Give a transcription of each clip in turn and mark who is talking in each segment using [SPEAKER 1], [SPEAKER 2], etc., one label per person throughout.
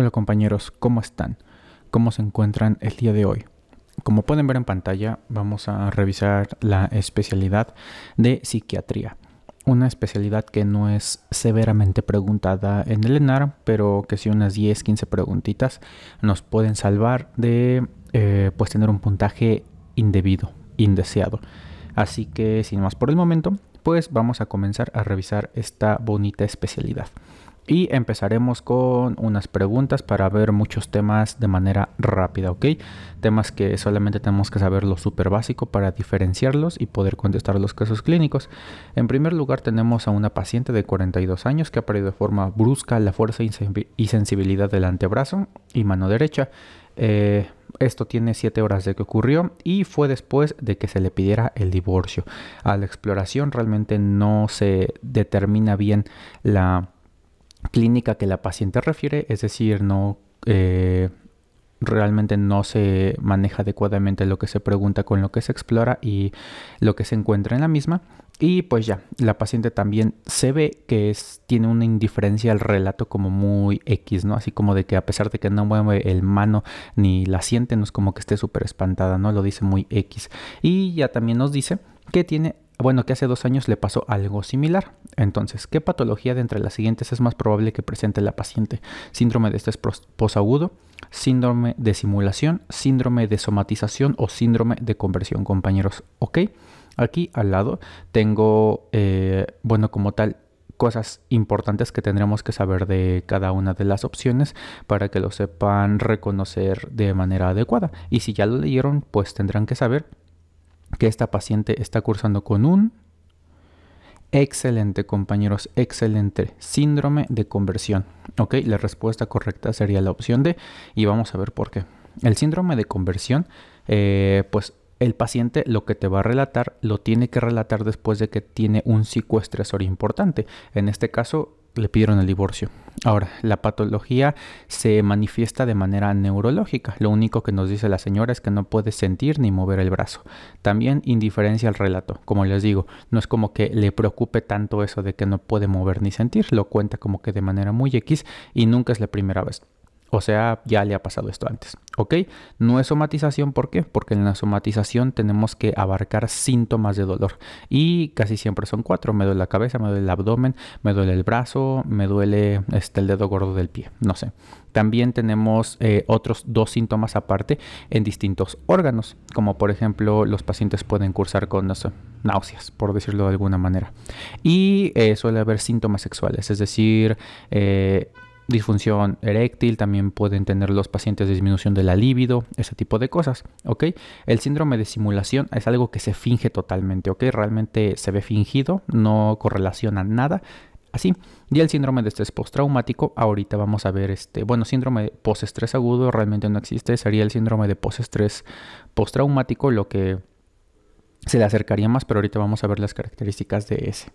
[SPEAKER 1] Hola compañeros, ¿cómo están? ¿Cómo se encuentran el día de hoy? Como pueden ver en pantalla, vamos a revisar la especialidad de psiquiatría. Una especialidad que no es severamente preguntada en el ENAR, pero que si unas 10, 15 preguntitas nos pueden salvar de eh, pues tener un puntaje indebido, indeseado. Así que sin más por el momento, pues vamos a comenzar a revisar esta bonita especialidad. Y empezaremos con unas preguntas para ver muchos temas de manera rápida, ¿ok? Temas que solamente tenemos que saber lo súper básico para diferenciarlos y poder contestar los casos clínicos. En primer lugar tenemos a una paciente de 42 años que ha perdido de forma brusca la fuerza y sensibilidad del antebrazo y mano derecha. Eh, esto tiene 7 horas de que ocurrió y fue después de que se le pidiera el divorcio. A la exploración realmente no se determina bien la clínica que la paciente refiere, es decir, no eh, realmente no se maneja adecuadamente lo que se pregunta con lo que se explora y lo que se encuentra en la misma. Y pues ya, la paciente también se ve que tiene una indiferencia al relato como muy X, ¿no? Así como de que a pesar de que no mueve el mano ni la siente, no es como que esté súper espantada, ¿no? Lo dice muy X. Y ya también nos dice que tiene bueno, que hace dos años le pasó algo similar. Entonces, ¿qué patología de entre las siguientes es más probable que presente la paciente? Síndrome de estrés posagudo, síndrome de simulación, síndrome de somatización o síndrome de conversión, compañeros. ¿Ok? Aquí al lado tengo, eh, bueno, como tal, cosas importantes que tendremos que saber de cada una de las opciones para que lo sepan reconocer de manera adecuada. Y si ya lo leyeron, pues tendrán que saber que esta paciente está cursando con un excelente, compañeros, excelente síndrome de conversión. Ok, la respuesta correcta sería la opción D y vamos a ver por qué. El síndrome de conversión, eh, pues el paciente lo que te va a relatar lo tiene que relatar después de que tiene un psicoestresor importante. En este caso, le pidieron el divorcio. Ahora, la patología se manifiesta de manera neurológica. Lo único que nos dice la señora es que no puede sentir ni mover el brazo. También indiferencia al relato. Como les digo, no es como que le preocupe tanto eso de que no puede mover ni sentir. Lo cuenta como que de manera muy X y nunca es la primera vez. O sea, ya le ha pasado esto antes. ¿Ok? No es somatización, ¿por qué? Porque en la somatización tenemos que abarcar síntomas de dolor. Y casi siempre son cuatro. Me duele la cabeza, me duele el abdomen, me duele el brazo, me duele este, el dedo gordo del pie. No sé. También tenemos eh, otros dos síntomas aparte en distintos órganos. Como por ejemplo, los pacientes pueden cursar con náuseas, por decirlo de alguna manera. Y eh, suele haber síntomas sexuales, es decir, eh, disfunción eréctil, también pueden tener los pacientes disminución de la libido, ese tipo de cosas, ¿ok? El síndrome de simulación es algo que se finge totalmente, ¿ok? Realmente se ve fingido, no correlaciona nada, así. Y el síndrome de estrés postraumático, ahorita vamos a ver este, bueno, síndrome postestrés agudo realmente no existe, sería el síndrome de postestrés postraumático lo que se le acercaría más, pero ahorita vamos a ver las características de ese.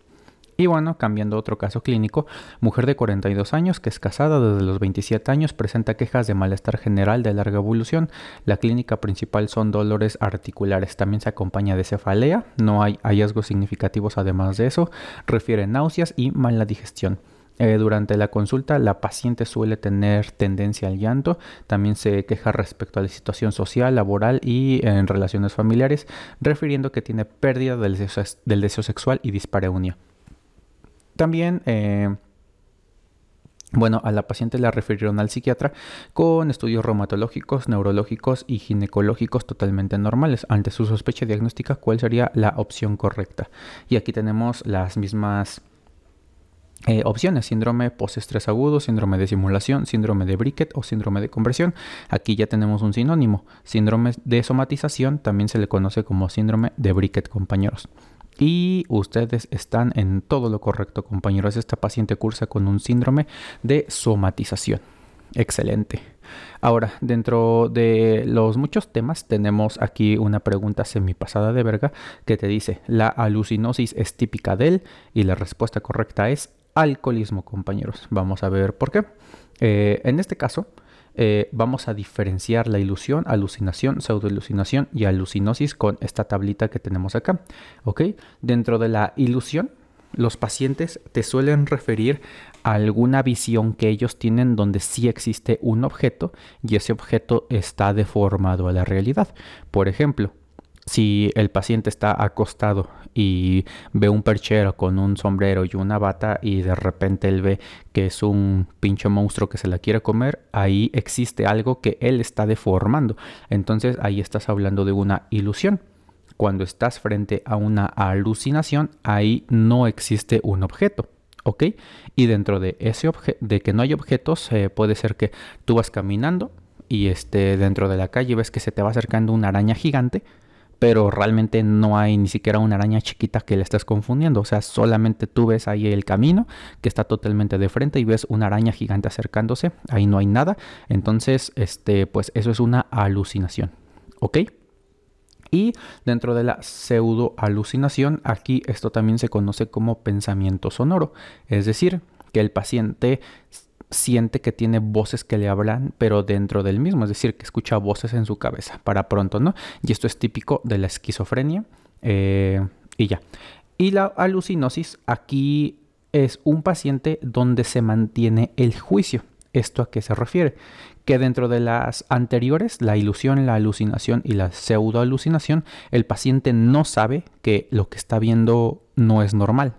[SPEAKER 1] Y bueno, cambiando otro caso clínico, mujer de 42 años que es casada desde los 27 años presenta quejas de malestar general de larga evolución. La clínica principal son dolores articulares. También se acompaña de cefalea. No hay hallazgos significativos además de eso. Refiere náuseas y mala digestión. Eh, durante la consulta la paciente suele tener tendencia al llanto, también se queja respecto a la situación social, laboral y en relaciones familiares, refiriendo que tiene pérdida del deseo, del deseo sexual y dispareunia. También, eh, bueno, a la paciente la refirieron al psiquiatra con estudios reumatológicos, neurológicos y ginecológicos totalmente normales. Ante su sospecha diagnóstica, ¿cuál sería la opción correcta? Y aquí tenemos las mismas eh, opciones, síndrome postestrés agudo, síndrome de simulación, síndrome de Bricket o síndrome de conversión. Aquí ya tenemos un sinónimo. Síndrome de somatización también se le conoce como síndrome de Bricket, compañeros. Y ustedes están en todo lo correcto, compañeros. Esta paciente cursa con un síndrome de somatización. Excelente. Ahora, dentro de los muchos temas, tenemos aquí una pregunta semipasada de verga que te dice, ¿la alucinosis es típica de él? Y la respuesta correcta es alcoholismo, compañeros. Vamos a ver por qué. Eh, en este caso, eh, vamos a diferenciar la ilusión, alucinación, pseudoilucinación y alucinosis con esta tablita que tenemos acá. Dentro de la ilusión, los pacientes te suelen referir a alguna visión que ellos tienen donde sí existe un objeto y ese objeto está deformado a la realidad. Por ejemplo, si el paciente está acostado y ve un perchero con un sombrero y una bata y de repente él ve que es un pinche monstruo que se la quiere comer, ahí existe algo que él está deformando. Entonces ahí estás hablando de una ilusión. Cuando estás frente a una alucinación, ahí no existe un objeto. ¿Ok? Y dentro de ese objeto, de que no hay objetos, eh, puede ser que tú vas caminando y este, dentro de la calle ves que se te va acercando una araña gigante pero realmente no hay ni siquiera una araña chiquita que le estés confundiendo. O sea, solamente tú ves ahí el camino que está totalmente de frente y ves una araña gigante acercándose. Ahí no hay nada. Entonces, este, pues eso es una alucinación. ¿Ok? Y dentro de la pseudo alucinación, aquí esto también se conoce como pensamiento sonoro. Es decir, que el paciente siente que tiene voces que le hablan, pero dentro del mismo, es decir, que escucha voces en su cabeza para pronto, ¿no? Y esto es típico de la esquizofrenia eh, y ya. Y la alucinosis aquí es un paciente donde se mantiene el juicio. ¿Esto a qué se refiere? Que dentro de las anteriores, la ilusión, la alucinación y la pseudoalucinación, el paciente no sabe que lo que está viendo no es normal.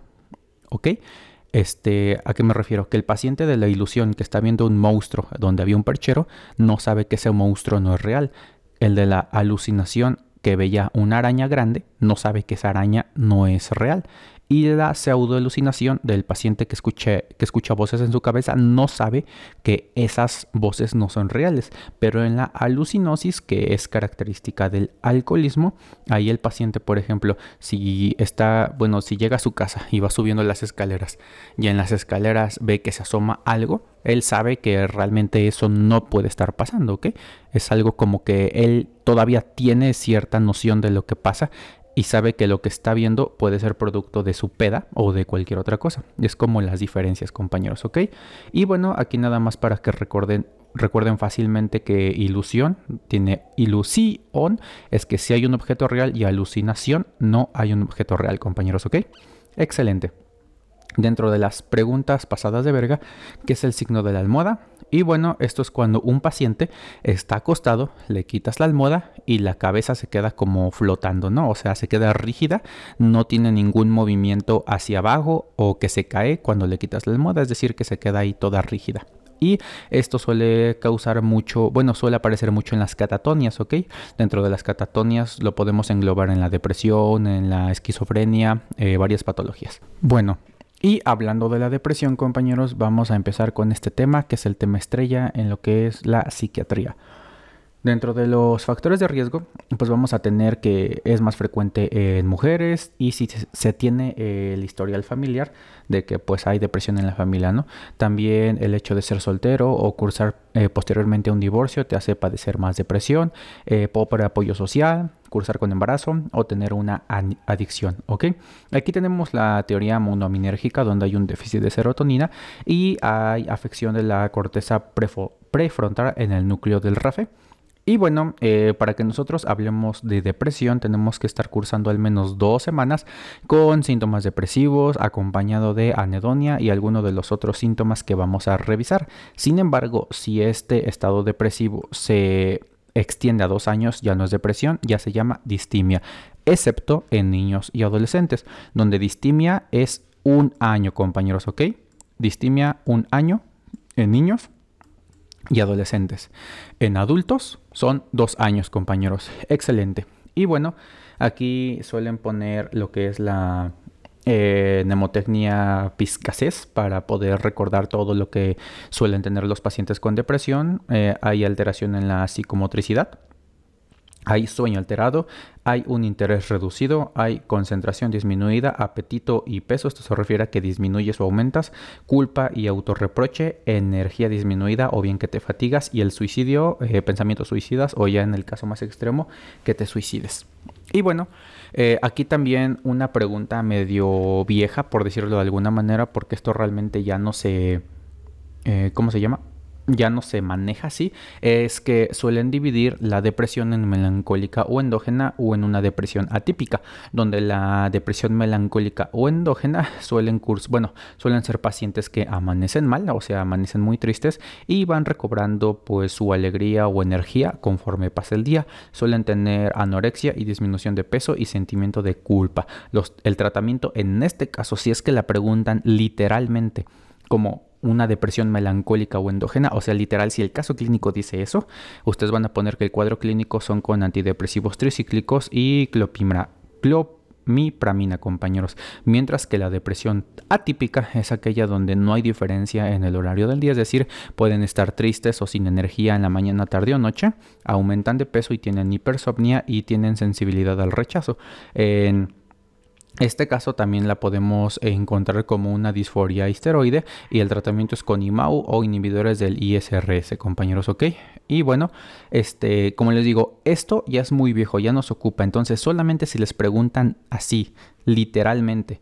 [SPEAKER 1] ¿Ok? Este, ¿A qué me refiero? Que el paciente de la ilusión que está viendo un monstruo donde había un perchero no sabe que ese monstruo no es real. El de la alucinación que veía una araña grande no sabe que esa araña no es real y la pseudoalucinación del paciente que, escuche, que escucha voces en su cabeza no sabe que esas voces no son reales. Pero en la alucinosis, que es característica del alcoholismo, ahí el paciente, por ejemplo, si está, bueno, si llega a su casa y va subiendo las escaleras y en las escaleras ve que se asoma algo, él sabe que realmente eso no puede estar pasando, ¿ok? Es algo como que él todavía tiene cierta noción de lo que pasa y sabe que lo que está viendo puede ser producto de su peda o de cualquier otra cosa. Es como las diferencias, compañeros, ¿ok? Y bueno, aquí nada más para que recuerden, recuerden fácilmente que ilusión tiene ilusión, es que si hay un objeto real y alucinación no hay un objeto real, compañeros, ¿ok? Excelente dentro de las preguntas pasadas de verga, que es el signo de la almohada. Y bueno, esto es cuando un paciente está acostado, le quitas la almohada y la cabeza se queda como flotando, ¿no? O sea, se queda rígida, no tiene ningún movimiento hacia abajo o que se cae cuando le quitas la almohada, es decir, que se queda ahí toda rígida. Y esto suele causar mucho, bueno, suele aparecer mucho en las catatonias, ¿ok? Dentro de las catatonias lo podemos englobar en la depresión, en la esquizofrenia, eh, varias patologías. Bueno, y hablando de la depresión, compañeros, vamos a empezar con este tema, que es el tema estrella en lo que es la psiquiatría. Dentro de los factores de riesgo, pues vamos a tener que es más frecuente en mujeres y si se tiene el historial familiar de que pues hay depresión en la familia, ¿no? También el hecho de ser soltero o cursar eh, posteriormente un divorcio te hace padecer más depresión, eh, pobre apoyo social, cursar con embarazo o tener una adicción, ¿ok? Aquí tenemos la teoría monominérgica donde hay un déficit de serotonina y hay afección de la corteza prefrontal en el núcleo del RAFE. Y bueno, eh, para que nosotros hablemos de depresión, tenemos que estar cursando al menos dos semanas con síntomas depresivos, acompañado de anedonia y algunos de los otros síntomas que vamos a revisar. Sin embargo, si este estado depresivo se extiende a dos años, ya no es depresión, ya se llama distimia, excepto en niños y adolescentes, donde distimia es un año, compañeros, ¿ok? Distimia un año en niños y adolescentes. En adultos son dos años, compañeros. Excelente. Y bueno, aquí suelen poner lo que es la eh, mnemotecnia para poder recordar todo lo que suelen tener los pacientes con depresión. Eh, hay alteración en la psicomotricidad hay sueño alterado, hay un interés reducido, hay concentración disminuida, apetito y peso, esto se refiere a que disminuyes o aumentas, culpa y autorreproche, energía disminuida o bien que te fatigas y el suicidio, eh, pensamientos suicidas o ya en el caso más extremo que te suicides. Y bueno, eh, aquí también una pregunta medio vieja, por decirlo de alguna manera, porque esto realmente ya no se... Eh, ¿Cómo se llama? Ya no se maneja así, es que suelen dividir la depresión en melancólica o endógena o en una depresión atípica, donde la depresión melancólica o endógena suelen bueno, suelen ser pacientes que amanecen mal, o sea, amanecen muy tristes y van recobrando pues su alegría o energía conforme pasa el día. Suelen tener anorexia y disminución de peso y sentimiento de culpa. el tratamiento en este caso, si es que la preguntan literalmente como una depresión melancólica o endógena, o sea, literal, si el caso clínico dice eso, ustedes van a poner que el cuadro clínico son con antidepresivos tricíclicos y clopimra, compañeros, mientras que la depresión atípica es aquella donde no hay diferencia en el horario del día, es decir, pueden estar tristes o sin energía en la mañana, tarde o noche, aumentan de peso y tienen hipersomnia y tienen sensibilidad al rechazo. Este caso también la podemos encontrar como una disforia histeroide y el tratamiento es con IMAU o inhibidores del ISRS, compañeros, ¿ok? Y bueno, este, como les digo, esto ya es muy viejo, ya nos ocupa, entonces solamente si les preguntan así, literalmente,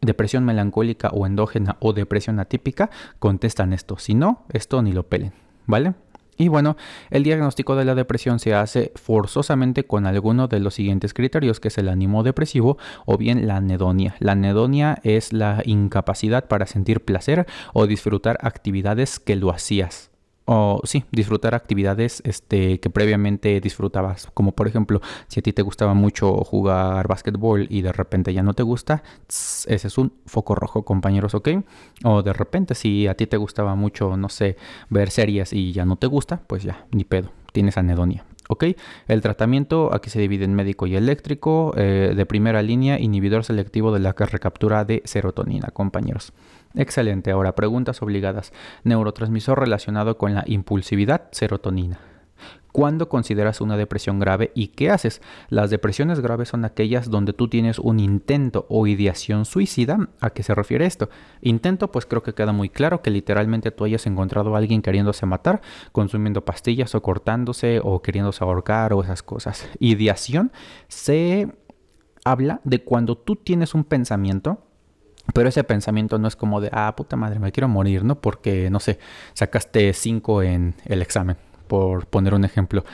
[SPEAKER 1] depresión melancólica o endógena o depresión atípica, contestan esto, si no, esto ni lo pelen, ¿vale? Y bueno, el diagnóstico de la depresión se hace forzosamente con alguno de los siguientes criterios, que es el ánimo depresivo o bien la anedonia. La anedonia es la incapacidad para sentir placer o disfrutar actividades que lo hacías o sí, disfrutar actividades este, que previamente disfrutabas. Como por ejemplo, si a ti te gustaba mucho jugar básquetbol y de repente ya no te gusta, ese es un foco rojo, compañeros, ¿ok? O de repente, si a ti te gustaba mucho, no sé, ver series y ya no te gusta, pues ya, ni pedo, tienes anedonia. ¿Ok? El tratamiento aquí se divide en médico y eléctrico, eh, de primera línea, inhibidor selectivo de la recaptura de serotonina, compañeros. Excelente. Ahora, preguntas obligadas. Neurotransmisor relacionado con la impulsividad, serotonina. ¿Cuándo consideras una depresión grave y qué haces? Las depresiones graves son aquellas donde tú tienes un intento o ideación suicida. ¿A qué se refiere esto? Intento, pues creo que queda muy claro que literalmente tú hayas encontrado a alguien queriéndose matar, consumiendo pastillas o cortándose o queriéndose ahorcar o esas cosas. Ideación se habla de cuando tú tienes un pensamiento pero ese pensamiento no es como de, ah, puta madre, me quiero morir, ¿no? Porque, no sé, sacaste 5 en el examen, por poner un ejemplo.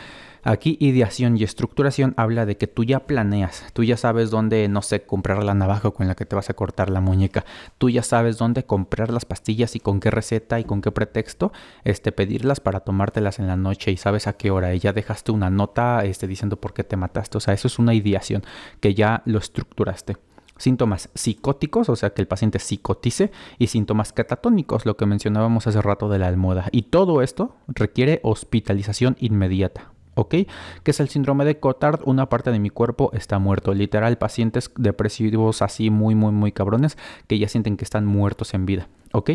[SPEAKER 1] Aquí ideación y estructuración habla de que tú ya planeas, tú ya sabes dónde, no sé, comprar la navaja con la que te vas a cortar la muñeca, tú ya sabes dónde comprar las pastillas y con qué receta y con qué pretexto, este, pedirlas para tomártelas en la noche y sabes a qué hora y ya dejaste una nota, este, diciendo por qué te mataste, o sea, eso es una ideación que ya lo estructuraste síntomas psicóticos, o sea, que el paciente psicotice, y síntomas catatónicos, lo que mencionábamos hace rato de la almohada. Y todo esto requiere hospitalización inmediata. ¿ok? Que es el síndrome de Cotard, una parte de mi cuerpo está muerto. Literal, pacientes depresivos así muy, muy, muy cabrones que ya sienten que están muertos en vida, ¿ok?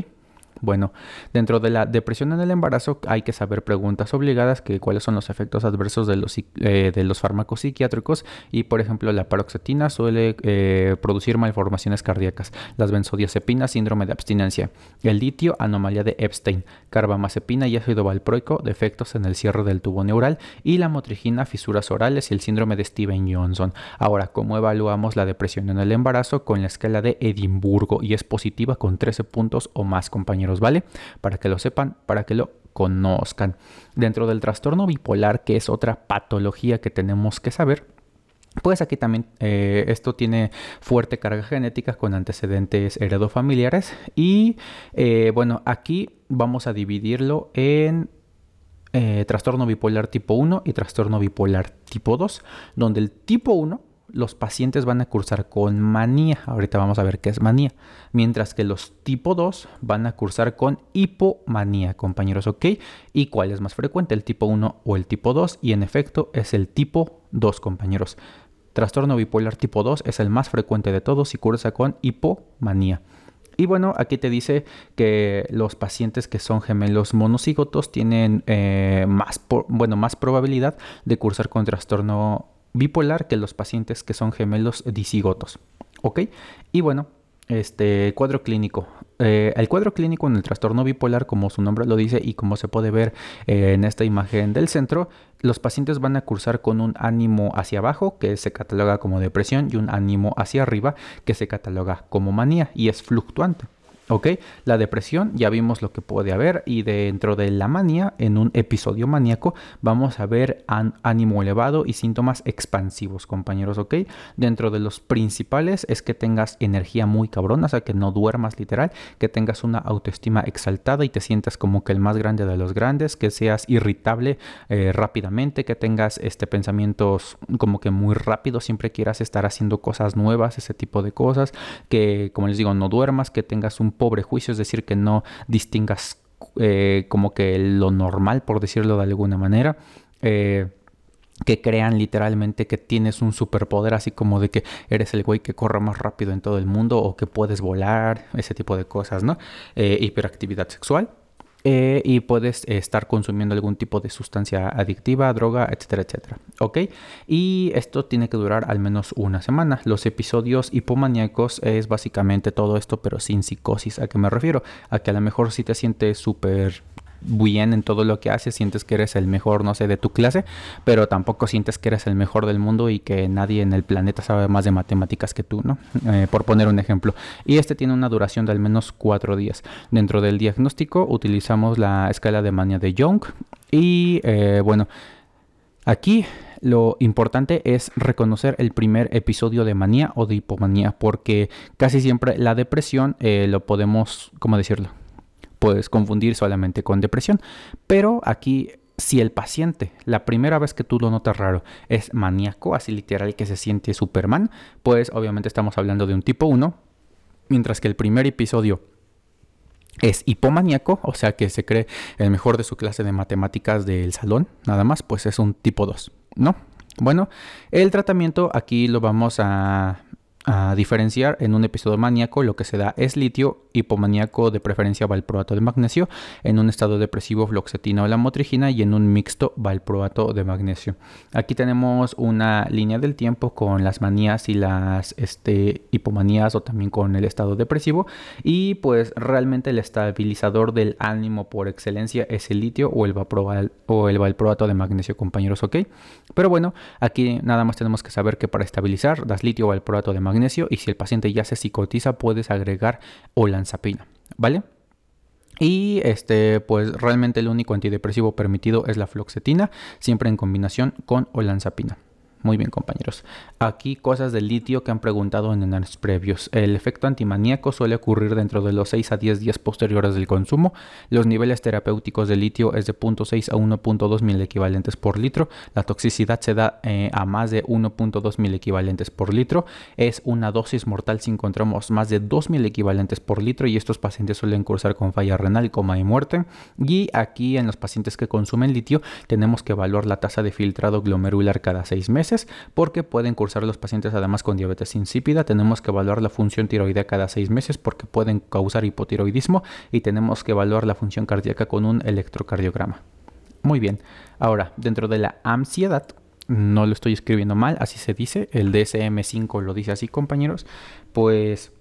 [SPEAKER 1] Bueno, dentro de la depresión en el embarazo hay que saber preguntas obligadas que cuáles son los efectos adversos de los, eh, de los fármacos psiquiátricos y por ejemplo la paroxetina suele eh, producir malformaciones cardíacas, las benzodiazepinas síndrome de abstinencia, el litio anomalía de Epstein, carbamazepina y ácido valproico defectos en el cierre del tubo neural y la motrigina fisuras orales y el síndrome de Steven Johnson. Ahora, ¿cómo evaluamos la depresión en el embarazo? Con la escala de Edimburgo y es positiva con 13 puntos o más compañeros ¿vale? Para que lo sepan, para que lo conozcan. Dentro del trastorno bipolar, que es otra patología que tenemos que saber, pues aquí también eh, esto tiene fuerte carga genética con antecedentes heredofamiliares y eh, bueno, aquí vamos a dividirlo en eh, trastorno bipolar tipo 1 y trastorno bipolar tipo 2, donde el tipo 1 los pacientes van a cursar con manía. Ahorita vamos a ver qué es manía. Mientras que los tipo 2 van a cursar con hipomanía, compañeros, ¿ok? ¿Y cuál es más frecuente, el tipo 1 o el tipo 2? Y en efecto es el tipo 2, compañeros. Trastorno bipolar tipo 2 es el más frecuente de todos y cursa con hipomanía. Y bueno, aquí te dice que los pacientes que son gemelos monocigotos tienen eh, más, bueno, más probabilidad de cursar con trastorno bipolar que los pacientes que son gemelos disigotos. ¿Ok? Y bueno, este cuadro clínico. Eh, el cuadro clínico en el trastorno bipolar, como su nombre lo dice y como se puede ver eh, en esta imagen del centro, los pacientes van a cursar con un ánimo hacia abajo, que se cataloga como depresión, y un ánimo hacia arriba, que se cataloga como manía y es fluctuante. ¿Ok? La depresión, ya vimos lo que puede haber y dentro de la manía, en un episodio maníaco, vamos a ver ánimo elevado y síntomas expansivos, compañeros, ¿ok? Dentro de los principales es que tengas energía muy cabrona, o sea, que no duermas literal, que tengas una autoestima exaltada y te sientas como que el más grande de los grandes, que seas irritable eh, rápidamente, que tengas este, pensamientos como que muy rápidos, siempre quieras estar haciendo cosas nuevas, ese tipo de cosas, que como les digo, no duermas, que tengas un pobre juicio, es decir, que no distingas eh, como que lo normal, por decirlo de alguna manera. Eh, que crean literalmente que tienes un superpoder, así como de que eres el güey que corre más rápido en todo el mundo o que puedes volar, ese tipo de cosas, ¿no? Eh, hiperactividad sexual. Eh, y puedes estar consumiendo algún tipo de sustancia adictiva, droga, etcétera, etcétera. ¿Ok? Y esto tiene que durar al menos una semana. Los episodios hipomaníacos es básicamente todo esto, pero sin psicosis. ¿A qué me refiero? A que a lo mejor si te sientes súper bien en todo lo que haces, sientes que eres el mejor, no sé, de tu clase, pero tampoco sientes que eres el mejor del mundo y que nadie en el planeta sabe más de matemáticas que tú, ¿no? Eh, por poner un ejemplo. Y este tiene una duración de al menos cuatro días. Dentro del diagnóstico utilizamos la escala de mania de Young y eh, bueno, aquí lo importante es reconocer el primer episodio de manía o de hipomanía, porque casi siempre la depresión eh, lo podemos, ¿cómo decirlo? Puedes confundir solamente con depresión. Pero aquí si el paciente, la primera vez que tú lo notas raro, es maníaco, así literal que se siente Superman, pues obviamente estamos hablando de un tipo 1, mientras que el primer episodio es hipomaníaco, o sea que se cree el mejor de su clase de matemáticas del salón, nada más, pues es un tipo 2, ¿no? Bueno, el tratamiento aquí lo vamos a a diferenciar en un episodio maníaco lo que se da es litio hipomaníaco de preferencia valproato de magnesio en un estado depresivo floxetina o la motrigina y en un mixto valproato de magnesio. Aquí tenemos una línea del tiempo con las manías y las este, hipomanías o también con el estado depresivo y pues realmente el estabilizador del ánimo por excelencia es el litio o el, o el valproato de magnesio compañeros ok. Pero bueno aquí nada más tenemos que saber que para estabilizar das litio o valproato de magnesio y si el paciente ya se psicotiza puedes agregar olanzapina, ¿vale? Y este, pues realmente el único antidepresivo permitido es la floxetina, siempre en combinación con olanzapina. Muy bien, compañeros. Aquí cosas del litio que han preguntado en años previos. El efecto antimaníaco suele ocurrir dentro de los 6 a 10 días posteriores del consumo. Los niveles terapéuticos de litio es de 0.6 a 1.2 mil equivalentes por litro. La toxicidad se da eh, a más de 1.2 mil equivalentes por litro. Es una dosis mortal si encontramos más de 2 mil equivalentes por litro y estos pacientes suelen cursar con falla renal, coma y muerte. Y aquí en los pacientes que consumen litio tenemos que evaluar la tasa de filtrado glomerular cada 6 meses porque pueden cursar los pacientes además con diabetes insípida. Tenemos que evaluar la función tiroidea cada seis meses porque pueden causar hipotiroidismo y tenemos que evaluar la función cardíaca con un electrocardiograma. Muy bien, ahora dentro de la ansiedad, no lo estoy escribiendo mal, así se dice, el DSM5 lo dice así compañeros, pues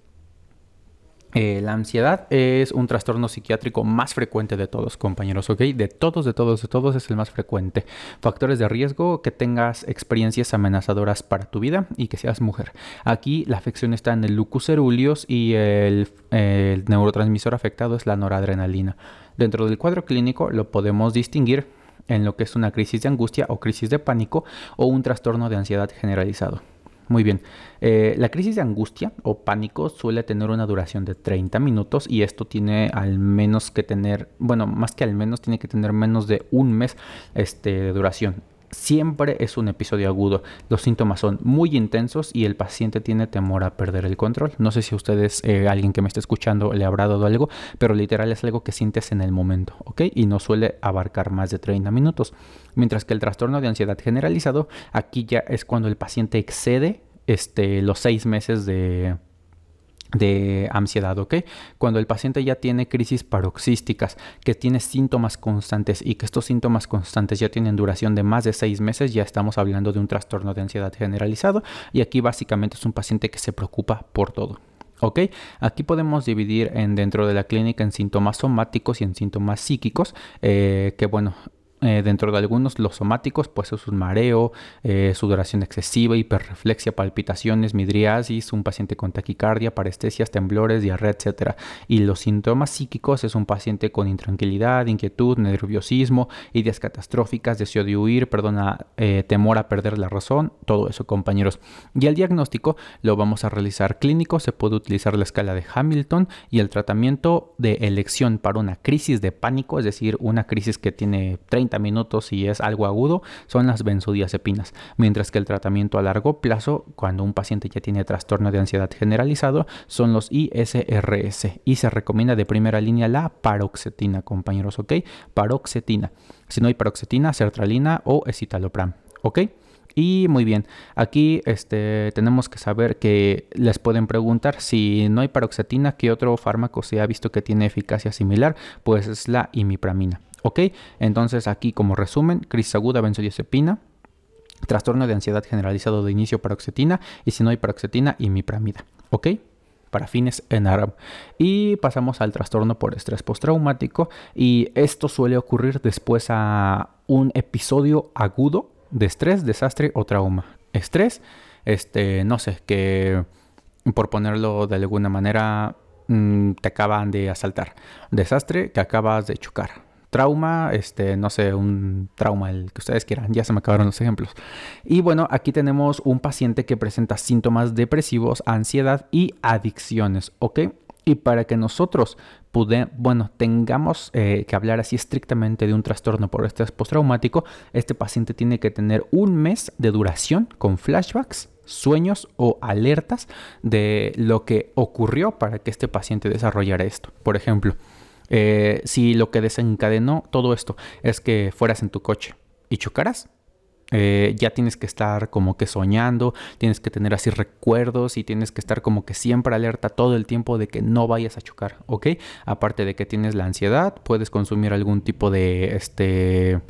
[SPEAKER 1] eh, la ansiedad es un trastorno psiquiátrico más frecuente de todos, compañeros. De todos, de todos, de todos es el más frecuente. Factores de riesgo, que tengas experiencias amenazadoras para tu vida y que seas mujer. Aquí la afección está en el lucus ceruleus y el, el neurotransmisor afectado es la noradrenalina. Dentro del cuadro clínico lo podemos distinguir en lo que es una crisis de angustia o crisis de pánico o un trastorno de ansiedad generalizado. Muy bien. Eh, la crisis de angustia o pánico suele tener una duración de 30 minutos y esto tiene al menos que tener, bueno, más que al menos tiene que tener menos de un mes este, de duración siempre es un episodio agudo. Los síntomas son muy intensos y el paciente tiene temor a perder el control. No sé si a ustedes, eh, alguien que me esté escuchando, le habrá dado algo, pero literal es algo que sientes en el momento, ¿ok? Y no suele abarcar más de 30 minutos. Mientras que el trastorno de ansiedad generalizado, aquí ya es cuando el paciente excede este, los seis meses de de ansiedad, ¿ok? Cuando el paciente ya tiene crisis paroxísticas, que tiene síntomas constantes y que estos síntomas constantes ya tienen duración de más de seis meses, ya estamos hablando de un trastorno de ansiedad generalizado y aquí básicamente es un paciente que se preocupa por todo. ¿Ok? Aquí podemos dividir en dentro de la clínica en síntomas somáticos y en síntomas psíquicos, eh, que bueno, eh, dentro de algunos, los somáticos, pues es un mareo, eh, sudoración excesiva, hiperreflexia, palpitaciones, midriasis, un paciente con taquicardia, parestesias, temblores, diarrea, etc. Y los síntomas psíquicos es un paciente con intranquilidad, inquietud, nerviosismo, ideas catastróficas, deseo de huir, perdona, eh, temor a perder la razón, todo eso, compañeros. Y el diagnóstico lo vamos a realizar clínico, se puede utilizar la escala de Hamilton y el tratamiento de elección para una crisis de pánico, es decir, una crisis que tiene 30 minutos y es algo agudo son las benzodiazepinas, mientras que el tratamiento a largo plazo, cuando un paciente ya tiene trastorno de ansiedad generalizado, son los ISRS y se recomienda de primera línea la paroxetina, compañeros, ¿ok? Paroxetina. Si no hay paroxetina, sertralina o escitalopram, ¿ok? Y muy bien, aquí este, tenemos que saber que les pueden preguntar si no hay paroxetina, ¿qué otro fármaco se ha visto que tiene eficacia similar? Pues es la imipramina. ¿Ok? Entonces aquí como resumen, crisis aguda benzodiazepina, trastorno de ansiedad generalizado de inicio paroxetina y si no hay paroxetina, imipramida. ¿Ok? para fines en árabe. Y pasamos al trastorno por estrés postraumático y esto suele ocurrir después a un episodio agudo de estrés, desastre o trauma. Estrés, este, no sé, que por ponerlo de alguna manera mm, te acaban de asaltar. Desastre que acabas de chocar trauma, este, no sé, un trauma, el que ustedes quieran, ya se me acabaron los ejemplos. Y bueno, aquí tenemos un paciente que presenta síntomas depresivos, ansiedad y adicciones, ¿ok? Y para que nosotros pude, bueno, tengamos eh, que hablar así estrictamente de un trastorno por estrés postraumático, este paciente tiene que tener un mes de duración con flashbacks, sueños o alertas de lo que ocurrió para que este paciente desarrollara esto. Por ejemplo, eh, si lo que desencadenó todo esto es que fueras en tu coche y chocaras, eh, ya tienes que estar como que soñando, tienes que tener así recuerdos y tienes que estar como que siempre alerta todo el tiempo de que no vayas a chocar, ¿ok? Aparte de que tienes la ansiedad, puedes consumir algún tipo de este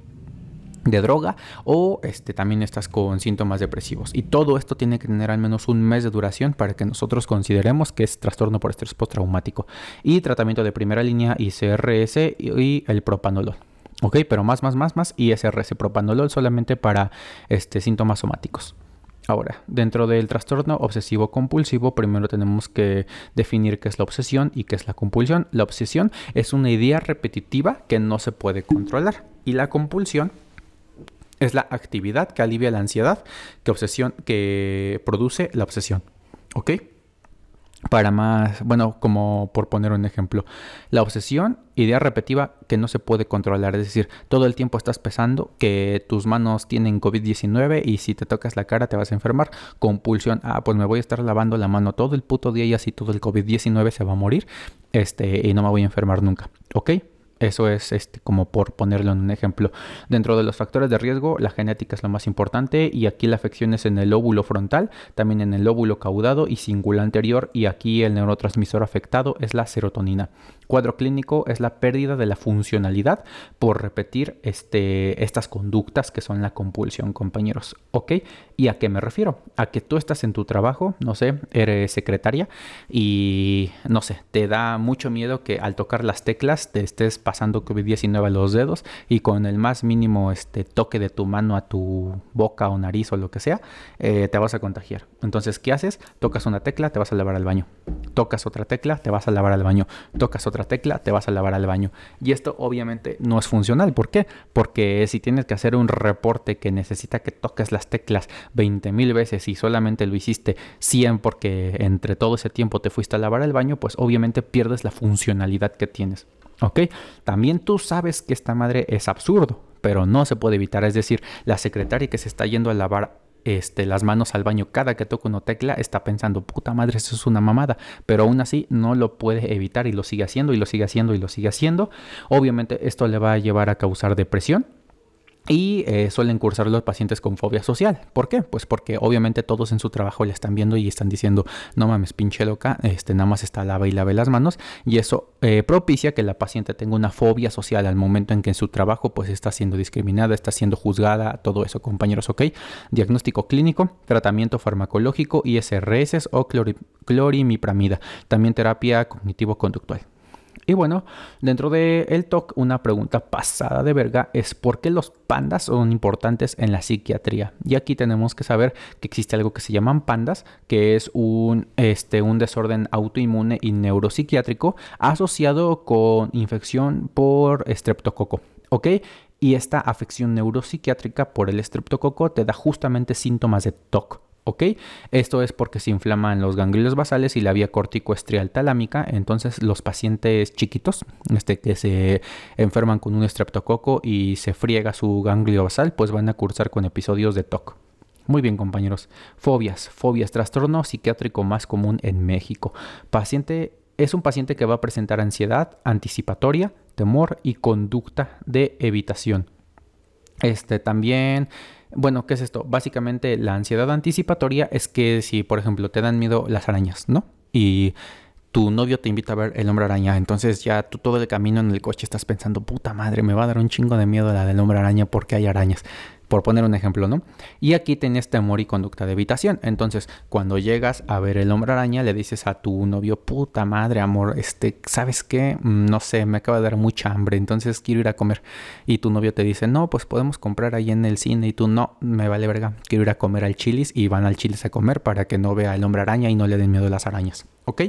[SPEAKER 1] de droga o este, también estás con síntomas depresivos. Y todo esto tiene que tener al menos un mes de duración para que nosotros consideremos que es trastorno por estrés postraumático. Y tratamiento de primera línea ICRS y el propanolol. Ok, pero más, más, más, más ISRS propanolol solamente para este, síntomas somáticos. Ahora, dentro del trastorno obsesivo compulsivo, primero tenemos que definir qué es la obsesión y qué es la compulsión. La obsesión es una idea repetitiva que no se puede controlar y la compulsión es la actividad que alivia la ansiedad que, obsesión, que produce la obsesión. ¿Ok? Para más, bueno, como por poner un ejemplo, la obsesión, idea repetitiva que no se puede controlar, es decir, todo el tiempo estás pensando que tus manos tienen COVID-19 y si te tocas la cara te vas a enfermar. Compulsión, ah, pues me voy a estar lavando la mano todo el puto día y así todo el COVID-19 se va a morir, este, y no me voy a enfermar nunca, ¿ok? Eso es este, como por ponerlo en un ejemplo. Dentro de los factores de riesgo, la genética es lo más importante y aquí la afección es en el lóbulo frontal, también en el lóbulo caudado y cingula anterior y aquí el neurotransmisor afectado es la serotonina. Cuadro clínico es la pérdida de la funcionalidad por repetir este, estas conductas que son la compulsión, compañeros. ¿Ok? ¿Y a qué me refiero? A que tú estás en tu trabajo, no sé, eres secretaria y no sé, te da mucho miedo que al tocar las teclas te estés pasando COVID-19 a los dedos y con el más mínimo este, toque de tu mano a tu boca o nariz o lo que sea, eh, te vas a contagiar. Entonces, ¿qué haces? Tocas una tecla, te vas a lavar al baño. Tocas otra tecla, te vas a lavar al baño. Tocas otra tecla, te vas a lavar al baño. Y esto obviamente no es funcional. ¿Por qué? Porque si tienes que hacer un reporte que necesita que toques las teclas 20 mil veces y solamente lo hiciste 100 porque entre todo ese tiempo te fuiste a lavar al baño, pues obviamente pierdes la funcionalidad que tienes. ¿Ok? También tú sabes que esta madre es absurdo, pero no se puede evitar. Es decir, la secretaria que se está yendo a lavar este, las manos al baño cada que toca una tecla, está pensando, puta madre, eso es una mamada. Pero aún así no lo puede evitar y lo sigue haciendo y lo sigue haciendo y lo sigue haciendo. Obviamente esto le va a llevar a causar depresión y eh, suelen cursar los pacientes con fobia social. ¿Por qué? Pues porque obviamente todos en su trabajo le están viendo y están diciendo, no mames, pinche loca, este, nada más está lava y lave las manos. Y eso eh, propicia que la paciente tenga una fobia social al momento en que en su trabajo pues está siendo discriminada, está siendo juzgada, todo eso, compañeros, ¿ok? Diagnóstico clínico, tratamiento farmacológico, ISRS o clorimipramida. También terapia cognitivo-conductual. Y bueno, dentro del el TOC, una pregunta pasada de verga es por qué los pandas son importantes en la psiquiatría. Y aquí tenemos que saber que existe algo que se llaman pandas, que es un, este, un desorden autoinmune y neuropsiquiátrico asociado con infección por estreptococo. ¿Ok? Y esta afección neuropsiquiátrica por el estreptococo te da justamente síntomas de TOC. ¿Ok? Esto es porque se inflaman los ganglios basales y la vía corticoestrial talámica, entonces los pacientes chiquitos, este, que se enferman con un estreptococo y se friega su ganglio basal, pues van a cursar con episodios de TOC. Muy bien, compañeros. Fobias. Fobias, trastorno psiquiátrico más común en México. Paciente es un paciente que va a presentar ansiedad anticipatoria, temor y conducta de evitación. Este también bueno, ¿qué es esto? Básicamente la ansiedad anticipatoria es que si, por ejemplo, te dan miedo las arañas, ¿no? Y tu novio te invita a ver el hombre araña, entonces ya tú todo el camino en el coche estás pensando, puta madre, me va a dar un chingo de miedo la del hombre araña porque hay arañas por poner un ejemplo, ¿no? Y aquí tienes temor y conducta de evitación. Entonces, cuando llegas a ver el hombre araña, le dices a tu novio, puta madre, amor, este, ¿sabes qué? Mm, no sé, me acaba de dar mucha hambre, entonces quiero ir a comer. Y tu novio te dice, no, pues podemos comprar ahí en el cine. Y tú, no, me vale verga, quiero ir a comer al chilis y van al chilis a comer para que no vea el hombre araña y no le den miedo a las arañas. ¿Ok?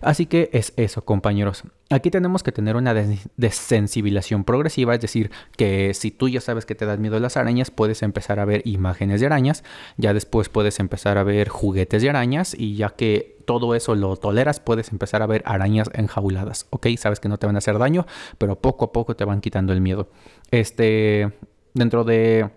[SPEAKER 1] Así que es eso, compañeros. Aquí tenemos que tener una desensibilización progresiva, es decir, que si tú ya sabes que te dan miedo las arañas, puedes empezar a ver imágenes de arañas, ya después puedes empezar a ver juguetes de arañas y ya que todo eso lo toleras, puedes empezar a ver arañas enjauladas, ¿ok? Sabes que no te van a hacer daño, pero poco a poco te van quitando el miedo. Este, dentro de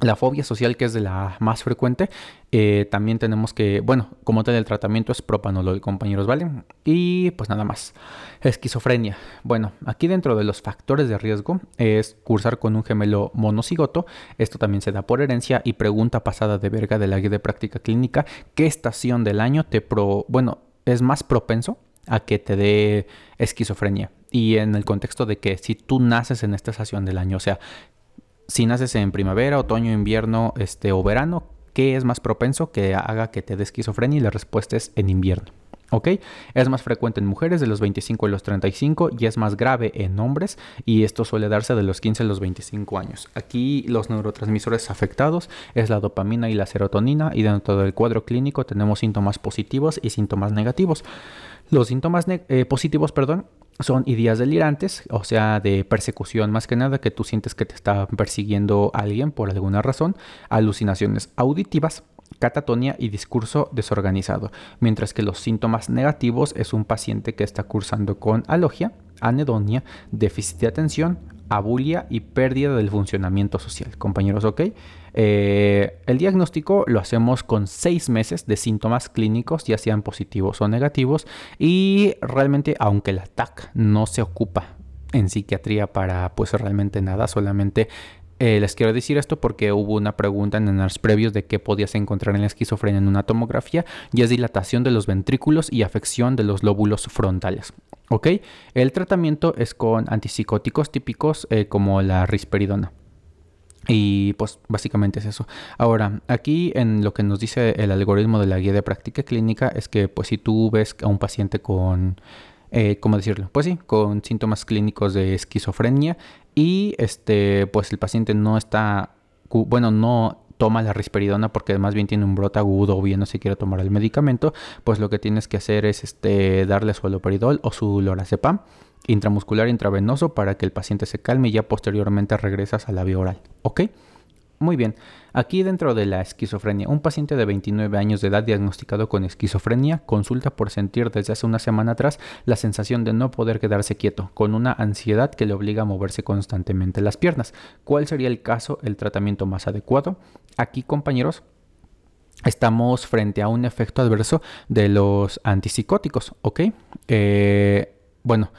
[SPEAKER 1] la fobia social, que es de la más frecuente, eh, también tenemos que, bueno, como tal el tratamiento es propanolol, compañeros, ¿vale? Y pues nada más. Esquizofrenia. Bueno, aquí dentro de los factores de riesgo es cursar con un gemelo monocigoto. Esto también se da por herencia y pregunta pasada de verga de la guía de práctica clínica. ¿Qué estación del año te pro, bueno, es más propenso a que te dé esquizofrenia? Y en el contexto de que si tú naces en esta estación del año, o sea, si naces en primavera, otoño, invierno este, o verano, ¿qué es más propenso que haga que te dé esquizofrenia? Y la respuesta es en invierno. ¿Ok? Es más frecuente en mujeres de los 25 a los 35 y es más grave en hombres y esto suele darse de los 15 a los 25 años. Aquí los neurotransmisores afectados es la dopamina y la serotonina y dentro del cuadro clínico tenemos síntomas positivos y síntomas negativos. Los síntomas eh, positivos, perdón, son ideas delirantes, o sea, de persecución más que nada, que tú sientes que te está persiguiendo alguien por alguna razón, alucinaciones auditivas, catatonia y discurso desorganizado, mientras que los síntomas negativos es un paciente que está cursando con alogia, anedonia, déficit de atención, abulia y pérdida del funcionamiento social. Compañeros, ¿ok? Eh, el diagnóstico lo hacemos con seis meses de síntomas clínicos, ya sean positivos o negativos, y realmente, aunque la TAC no se ocupa en psiquiatría para pues realmente nada, solamente eh, les quiero decir esto porque hubo una pregunta en los previos de qué podías encontrar en la esquizofrenia en una tomografía y es dilatación de los ventrículos y afección de los lóbulos frontales. ¿Ok? El tratamiento es con antipsicóticos típicos eh, como la risperidona. Y pues básicamente es eso. Ahora, aquí en lo que nos dice el algoritmo de la guía de práctica clínica es que pues si tú ves a un paciente con, eh, ¿cómo decirlo? Pues sí, con síntomas clínicos de esquizofrenia y este pues el paciente no está, bueno, no toma la risperidona porque más bien tiene un brote agudo o bien no se quiere tomar el medicamento, pues lo que tienes que hacer es este darle su aloperidol o su lorazepam intramuscular intravenoso para que el paciente se calme y ya posteriormente regresas a la vía oral. ¿Ok? Muy bien, aquí dentro de la esquizofrenia, un paciente de 29 años de edad diagnosticado con esquizofrenia consulta por sentir desde hace una semana atrás la sensación de no poder quedarse quieto, con una ansiedad que le obliga a moverse constantemente las piernas. ¿Cuál sería el caso, el tratamiento más adecuado? Aquí, compañeros, estamos frente a un efecto adverso de los antipsicóticos, ¿ok? Eh, bueno,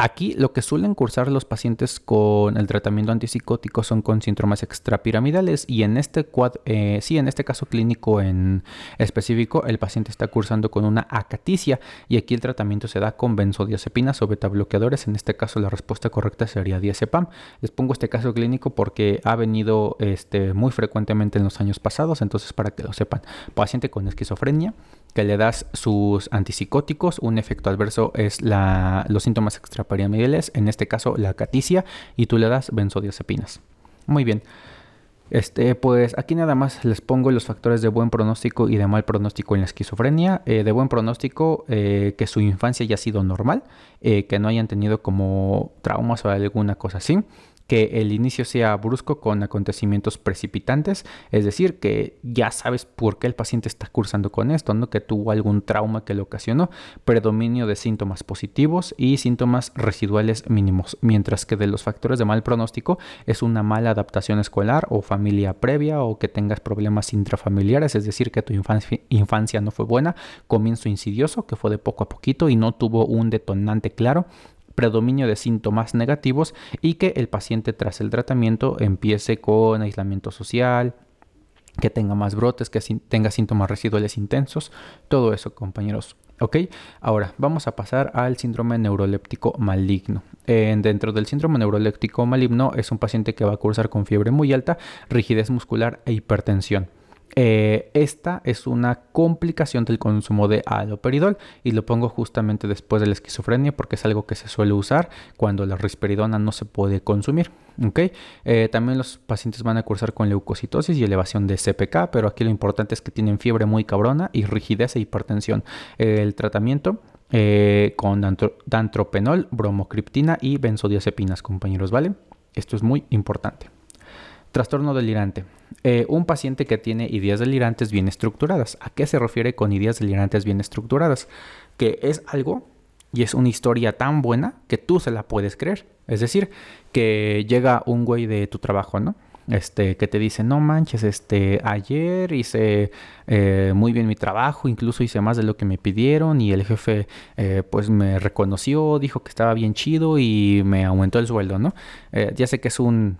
[SPEAKER 1] Aquí lo que suelen cursar los pacientes con el tratamiento antipsicótico son con síndromes extrapiramidales y en este eh, sí, en este caso clínico en específico, el paciente está cursando con una acaticia y aquí el tratamiento se da con benzodiazepinas o beta bloqueadores. En este caso la respuesta correcta sería diazepam. Les pongo este caso clínico porque ha venido este, muy frecuentemente en los años pasados, entonces para que lo sepan, paciente con esquizofrenia que le das sus antipsicóticos, un efecto adverso es la, los síntomas extrapiramidales, en este caso la caticia, y tú le das benzodiazepinas. Muy bien. Este, pues aquí nada más les pongo los factores de buen pronóstico y de mal pronóstico en la esquizofrenia. Eh, de buen pronóstico, eh, que su infancia haya sido normal, eh, que no hayan tenido como traumas o alguna cosa así que el inicio sea brusco con acontecimientos precipitantes, es decir, que ya sabes por qué el paciente está cursando con esto, ¿no? que tuvo algún trauma que le ocasionó, predominio de síntomas positivos y síntomas residuales mínimos, mientras que de los factores de mal pronóstico es una mala adaptación escolar o familia previa o que tengas problemas intrafamiliares, es decir, que tu infancia, infancia no fue buena, comienzo insidioso, que fue de poco a poquito y no tuvo un detonante claro, predominio de síntomas negativos y que el paciente tras el tratamiento empiece con aislamiento social, que tenga más brotes, que tenga síntomas residuales intensos, todo eso compañeros. ¿Ok? Ahora vamos a pasar al síndrome neuroléptico maligno. dentro del síndrome neuroléptico maligno es un paciente que va a cursar con fiebre muy alta, rigidez muscular e hipertensión. Eh, esta es una complicación del consumo de aloperidol y lo pongo justamente después de la esquizofrenia porque es algo que se suele usar cuando la risperidona no se puede consumir. Eh, también los pacientes van a cursar con leucocitosis y elevación de CPK, pero aquí lo importante es que tienen fiebre muy cabrona y rigidez e hipertensión. el tratamiento eh, con dantropenol, bromocriptina y benzodiazepinas, compañeros, ¿vale? Esto es muy importante. Trastorno delirante. Eh, un paciente que tiene ideas delirantes bien estructuradas. ¿A qué se refiere con ideas delirantes bien estructuradas? Que es algo y es una historia tan buena que tú se la puedes creer. Es decir, que llega un güey de tu trabajo, ¿no? Este, que te dice, no manches, este, ayer hice eh, muy bien mi trabajo, incluso hice más de lo que me pidieron y el jefe eh, pues me reconoció, dijo que estaba bien chido y me aumentó el sueldo, ¿no? ya sé que es un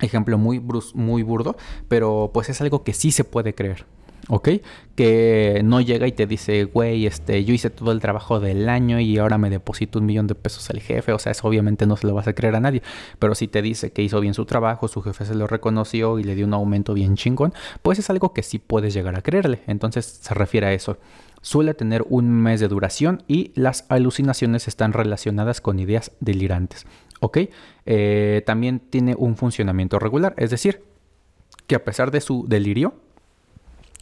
[SPEAKER 1] Ejemplo muy, muy burdo, pero pues es algo que sí se puede creer. ¿ok? Que no llega y te dice, güey, este, yo hice todo el trabajo del año y ahora me deposito un millón de pesos al jefe, o sea, eso obviamente no se lo vas a creer a nadie, pero si te dice que hizo bien su trabajo, su jefe se lo reconoció y le dio un aumento bien chingón, pues es algo que sí puedes llegar a creerle, entonces se refiere a eso. Suele tener un mes de duración y las alucinaciones están relacionadas con ideas delirantes. ¿Ok? Eh, también tiene un funcionamiento regular, es decir, que a pesar de su delirio,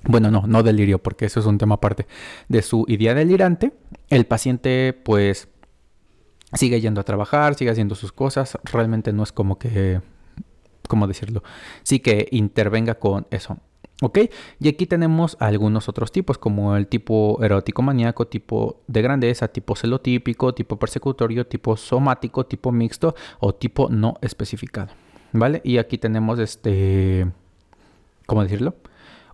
[SPEAKER 1] bueno, no, no delirio, porque eso es un tema aparte, de su idea delirante, el paciente pues sigue yendo a trabajar, sigue haciendo sus cosas, realmente no es como que, ¿cómo decirlo? Sí que intervenga con eso. ¿Ok? Y aquí tenemos algunos otros tipos, como el tipo erótico maníaco, tipo de grandeza, tipo celotípico, tipo persecutorio, tipo somático, tipo mixto o tipo no especificado. ¿Vale? Y aquí tenemos este. ¿Cómo decirlo?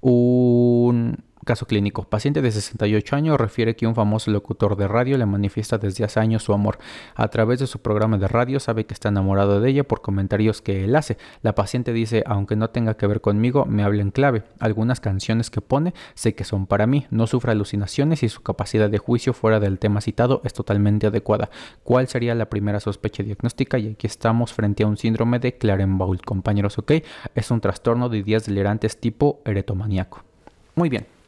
[SPEAKER 1] Un Caso clínico. Paciente de 68 años refiere que un famoso locutor de radio le manifiesta desde hace años su amor. A través de su programa de radio sabe que está enamorado de ella por comentarios que él hace. La paciente dice, aunque no tenga que ver conmigo, me habla en clave. Algunas canciones que pone sé que son para mí. No sufre alucinaciones y su capacidad de juicio fuera del tema citado es totalmente adecuada. ¿Cuál sería la primera sospecha diagnóstica? Y aquí estamos frente a un síndrome de Clarenbault, compañeros, ¿ok? Es un trastorno de ideas delirantes tipo eretomaniaco. Muy bien.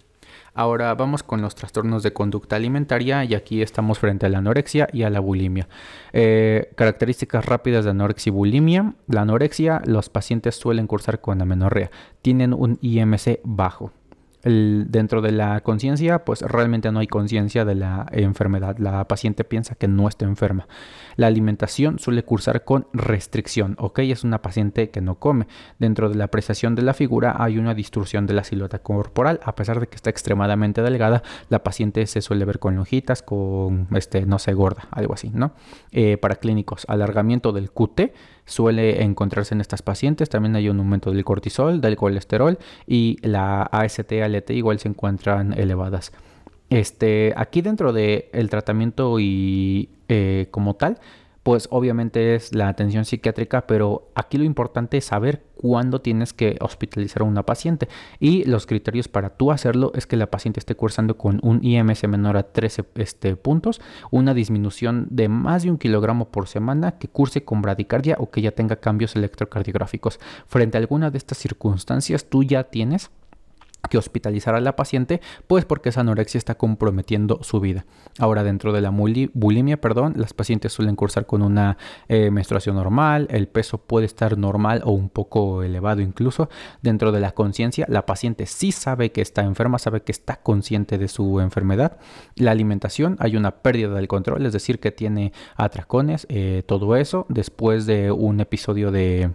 [SPEAKER 1] Ahora vamos con los trastornos de conducta alimentaria y aquí estamos frente a la anorexia y a la bulimia. Eh, características rápidas de anorexia y bulimia. La anorexia, los pacientes suelen cursar con amenorrea. Tienen un IMC bajo dentro de la conciencia, pues realmente no hay conciencia de la enfermedad. La paciente piensa que no está enferma. La alimentación suele cursar con restricción, ¿ok? Es una paciente que no come. Dentro de la apreciación de la figura hay una distorsión de la silueta corporal. A pesar de que está extremadamente delgada, la paciente se suele ver con lonjitas, con, este, no sé, gorda, algo así, ¿no? Eh, para clínicos, alargamiento del QT suele encontrarse en estas pacientes. También hay un aumento del cortisol, del colesterol y la AST, ALT igual se encuentran elevadas. Este, aquí dentro del el tratamiento y eh, como tal, pues obviamente es la atención psiquiátrica, pero aquí lo importante es saber cuándo tienes que hospitalizar a una paciente. Y los criterios para tú hacerlo es que la paciente esté cursando con un IMS menor a 13 este, puntos, una disminución de más de un kilogramo por semana, que curse con bradicardia o que ya tenga cambios electrocardiográficos. Frente a alguna de estas circunstancias, tú ya tienes que hospitalizar a la paciente, pues porque esa anorexia está comprometiendo su vida. Ahora, dentro de la bulimia, perdón, las pacientes suelen cursar con una eh, menstruación normal, el peso puede estar normal o un poco elevado incluso. Dentro de la conciencia, la paciente sí sabe que está enferma, sabe que está consciente de su enfermedad. La alimentación, hay una pérdida del control, es decir, que tiene atracones, eh, todo eso, después de un episodio de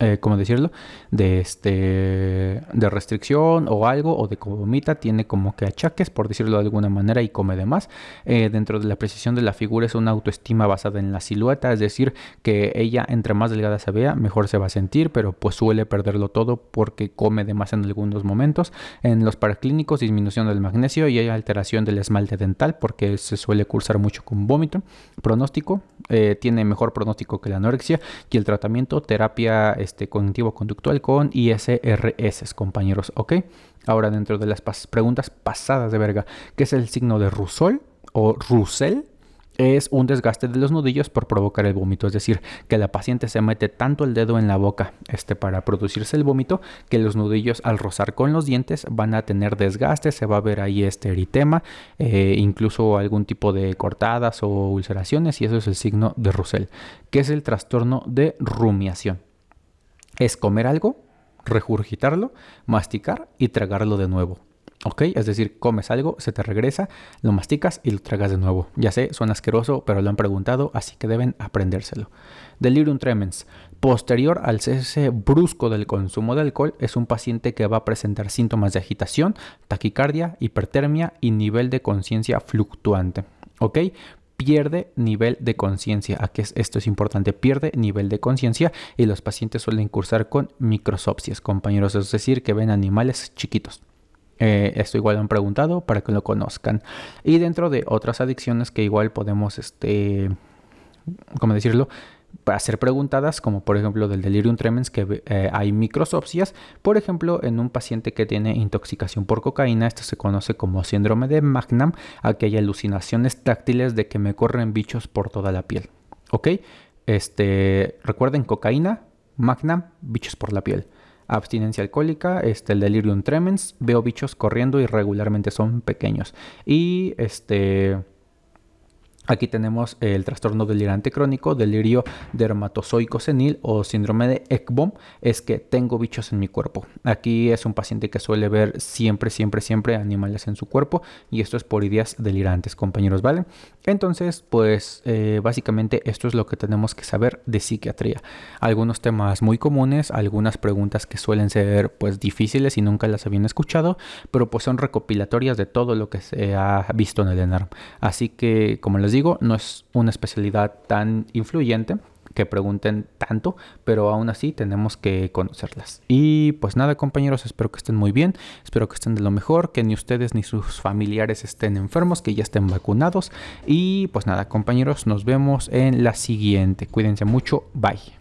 [SPEAKER 1] eh, ¿cómo decirlo? De este de restricción o algo, o de vomita, tiene como que achaques, por decirlo de alguna manera, y come de más. Eh, dentro de la precisión de la figura es una autoestima basada en la silueta, es decir, que ella entre más delgada se vea, mejor se va a sentir, pero pues suele perderlo todo porque come de más en algunos momentos. En los paraclínicos, disminución del magnesio y hay alteración del esmalte dental porque se suele cursar mucho con vómito. Pronóstico, eh, tiene mejor pronóstico que la anorexia y el tratamiento, terapia este, cognitivo-conductual con ISRS, compañeros, ¿ok? Ahora dentro de las preguntas pasadas de verga, ¿qué es el signo de Russell o Russell? es un desgaste de los nudillos por provocar el vómito, es decir, que la paciente se mete tanto el dedo en la boca este, para producirse el vómito que los nudillos al rozar con los dientes van a tener desgaste, se va a ver ahí este eritema, eh, incluso algún tipo de cortadas o ulceraciones y eso es el signo de Russell, que es el trastorno de rumiación es comer algo, regurgitarlo, masticar y tragarlo de nuevo. ¿Ok? Es decir, comes algo, se te regresa, lo masticas y lo tragas de nuevo. Ya sé, suena asqueroso, pero lo han preguntado, así que deben aprendérselo. Delirium tremens. Posterior al cese brusco del consumo de alcohol, es un paciente que va a presentar síntomas de agitación, taquicardia, hipertermia y nivel de conciencia fluctuante. ¿Ok? Pierde nivel de conciencia. Aquí esto es importante, pierde nivel de conciencia y los pacientes suelen cursar con microsopsias, compañeros, es decir, que ven animales chiquitos. Eh, esto igual han preguntado para que lo conozcan. Y dentro de otras adicciones que igual podemos, este, ¿cómo decirlo? Para ser preguntadas, como por ejemplo del delirium tremens, que eh, hay microsopsias. Por ejemplo, en un paciente que tiene intoxicación por cocaína, esto se conoce como síndrome de Magnam, aquí hay alucinaciones táctiles de que me corren bichos por toda la piel. ¿Ok? Este, recuerden, cocaína, Magnam, bichos por la piel. Abstinencia alcohólica, este, el delirium tremens, veo bichos corriendo y regularmente son pequeños. Y este Aquí tenemos el trastorno delirante crónico, delirio dermatozoico senil o síndrome de Ekbom, es que tengo bichos en mi cuerpo. Aquí es un paciente que suele ver siempre, siempre, siempre animales en su cuerpo y esto es por ideas delirantes, compañeros, ¿vale? Entonces, pues eh, básicamente esto es lo que tenemos que saber de psiquiatría. Algunos temas muy comunes, algunas preguntas que suelen ser pues difíciles y nunca las habían escuchado, pero pues son recopilatorias de todo lo que se ha visto en el ENARM. Así que, como les digo, no es una especialidad tan influyente que pregunten tanto, pero aún así tenemos que conocerlas. Y pues nada, compañeros, espero que estén muy bien, espero que estén de lo mejor, que ni ustedes ni sus familiares estén enfermos, que ya estén vacunados. Y pues nada, compañeros, nos vemos en la siguiente. Cuídense mucho, bye.